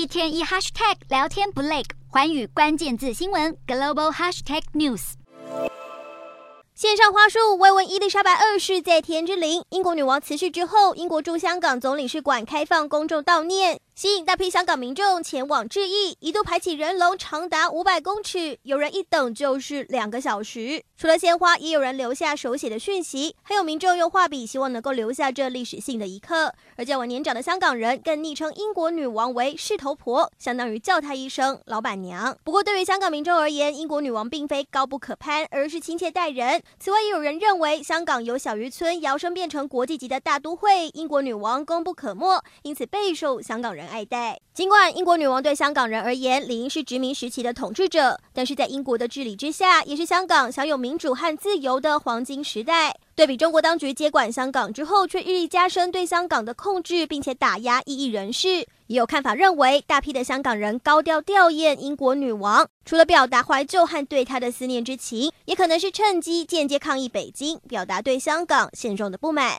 一天一 hashtag 聊天不累，环宇关键字新闻 global hashtag news。线上花束，慰问伊丽莎白二世在天之灵。英国女王辞世之后，英国驻香港总领事馆开放公众悼念。吸引大批香港民众前往致意，一度排起人龙长达五百公尺，有人一等就是两个小时。除了鲜花，也有人留下手写的讯息，还有民众用画笔希望能够留下这历史性的一刻。而较为年长的香港人更昵称英国女王为“事头婆”，相当于叫她一声“老板娘”。不过，对于香港民众而言，英国女王并非高不可攀，而是亲切待人。此外，也有人认为香港由小渔村摇身变成国际级的大都会，英国女王功不可没，因此备受香港人人爱戴。尽管英国女王对香港人而言理应是殖民时期的统治者，但是在英国的治理之下，也是香港享有民主和自由的黄金时代。对比中国当局接管香港之后，却日益加深对香港的控制，并且打压异议人士。也有看法认为，大批的香港人高调吊唁英国女王，除了表达怀旧和对她的思念之情，也可能是趁机间接抗议北京，表达对香港现状的不满。